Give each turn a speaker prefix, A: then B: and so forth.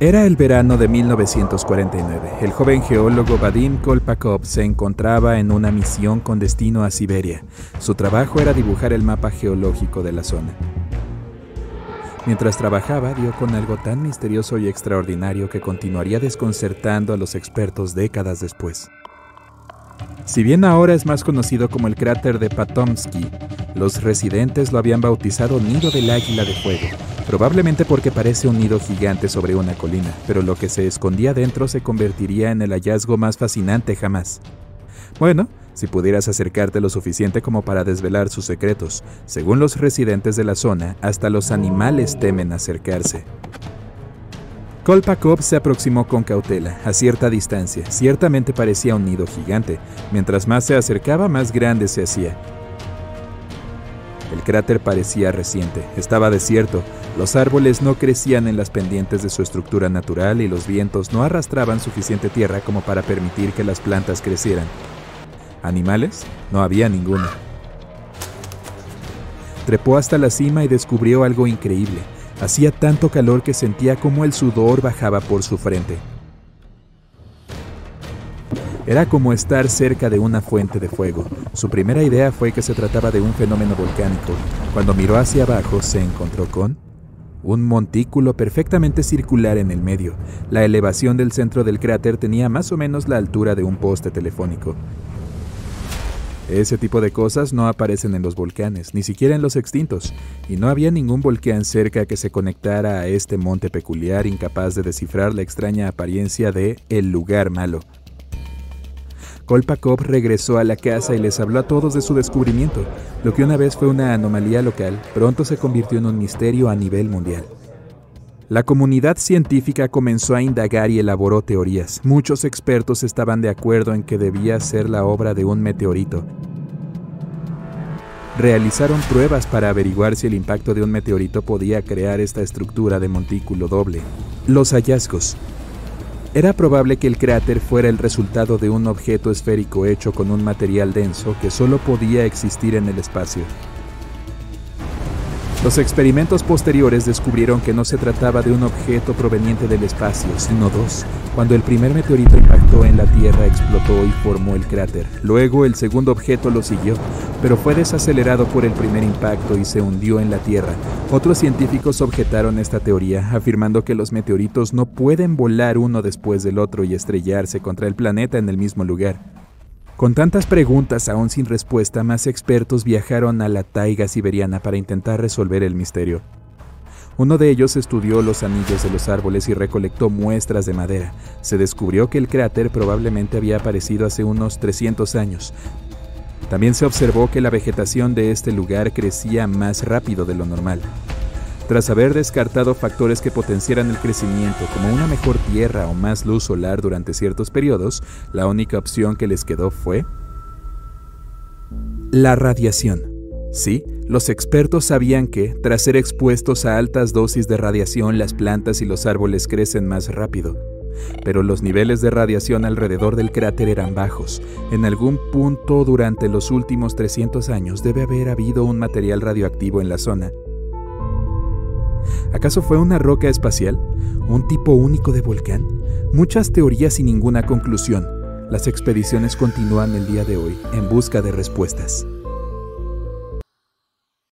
A: Era el verano de 1949. El joven geólogo Vadim Kolpakov se encontraba en una misión con destino a Siberia. Su trabajo era dibujar el mapa geológico de la zona. Mientras trabajaba, dio con algo tan misterioso y extraordinario que continuaría desconcertando a los expertos décadas después. Si bien ahora es más conocido como el cráter de Patomsky, los residentes lo habían bautizado Nido del Águila de Fuego, probablemente porque parece un nido gigante sobre una colina, pero lo que se escondía dentro se convertiría en el hallazgo más fascinante jamás. Bueno, si pudieras acercarte lo suficiente como para desvelar sus secretos, según los residentes de la zona, hasta los animales temen acercarse. Kolpakov se aproximó con cautela, a cierta distancia. Ciertamente parecía un nido gigante. Mientras más se acercaba, más grande se hacía. El cráter parecía reciente, estaba desierto, los árboles no crecían en las pendientes de su estructura natural y los vientos no arrastraban suficiente tierra como para permitir que las plantas crecieran. ¿Animales? No había ninguno. Trepó hasta la cima y descubrió algo increíble. Hacía tanto calor que sentía como el sudor bajaba por su frente. Era como estar cerca de una fuente de fuego. Su primera idea fue que se trataba de un fenómeno volcánico. Cuando miró hacia abajo se encontró con un montículo perfectamente circular en el medio. La elevación del centro del cráter tenía más o menos la altura de un poste telefónico. Ese tipo de cosas no aparecen en los volcanes, ni siquiera en los extintos, y no había ningún volcán cerca que se conectara a este monte peculiar incapaz de descifrar la extraña apariencia de el lugar malo. Kolpakov regresó a la casa y les habló a todos de su descubrimiento. Lo que una vez fue una anomalía local, pronto se convirtió en un misterio a nivel mundial. La comunidad científica comenzó a indagar y elaboró teorías. Muchos expertos estaban de acuerdo en que debía ser la obra de un meteorito. Realizaron pruebas para averiguar si el impacto de un meteorito podía crear esta estructura de montículo doble. Los hallazgos. Era probable que el cráter fuera el resultado de un objeto esférico hecho con un material denso que solo podía existir en el espacio. Los experimentos posteriores descubrieron que no se trataba de un objeto proveniente del espacio, sino dos. Cuando el primer meteorito impactó en la Tierra, explotó y formó el cráter. Luego el segundo objeto lo siguió, pero fue desacelerado por el primer impacto y se hundió en la Tierra. Otros científicos objetaron esta teoría, afirmando que los meteoritos no pueden volar uno después del otro y estrellarse contra el planeta en el mismo lugar. Con tantas preguntas aún sin respuesta, más expertos viajaron a la taiga siberiana para intentar resolver el misterio. Uno de ellos estudió los anillos de los árboles y recolectó muestras de madera. Se descubrió que el cráter probablemente había aparecido hace unos 300 años. También se observó que la vegetación de este lugar crecía más rápido de lo normal. Tras haber descartado factores que potenciaran el crecimiento, como una mejor tierra o más luz solar durante ciertos periodos, la única opción que les quedó fue la radiación. Sí, los expertos sabían que, tras ser expuestos a altas dosis de radiación, las plantas y los árboles crecen más rápido. Pero los niveles de radiación alrededor del cráter eran bajos. En algún punto durante los últimos 300 años debe haber habido un material radioactivo en la zona, ¿Acaso fue una roca espacial? ¿Un tipo único de volcán? Muchas teorías y ninguna conclusión. Las expediciones continúan el día de hoy en busca de respuestas.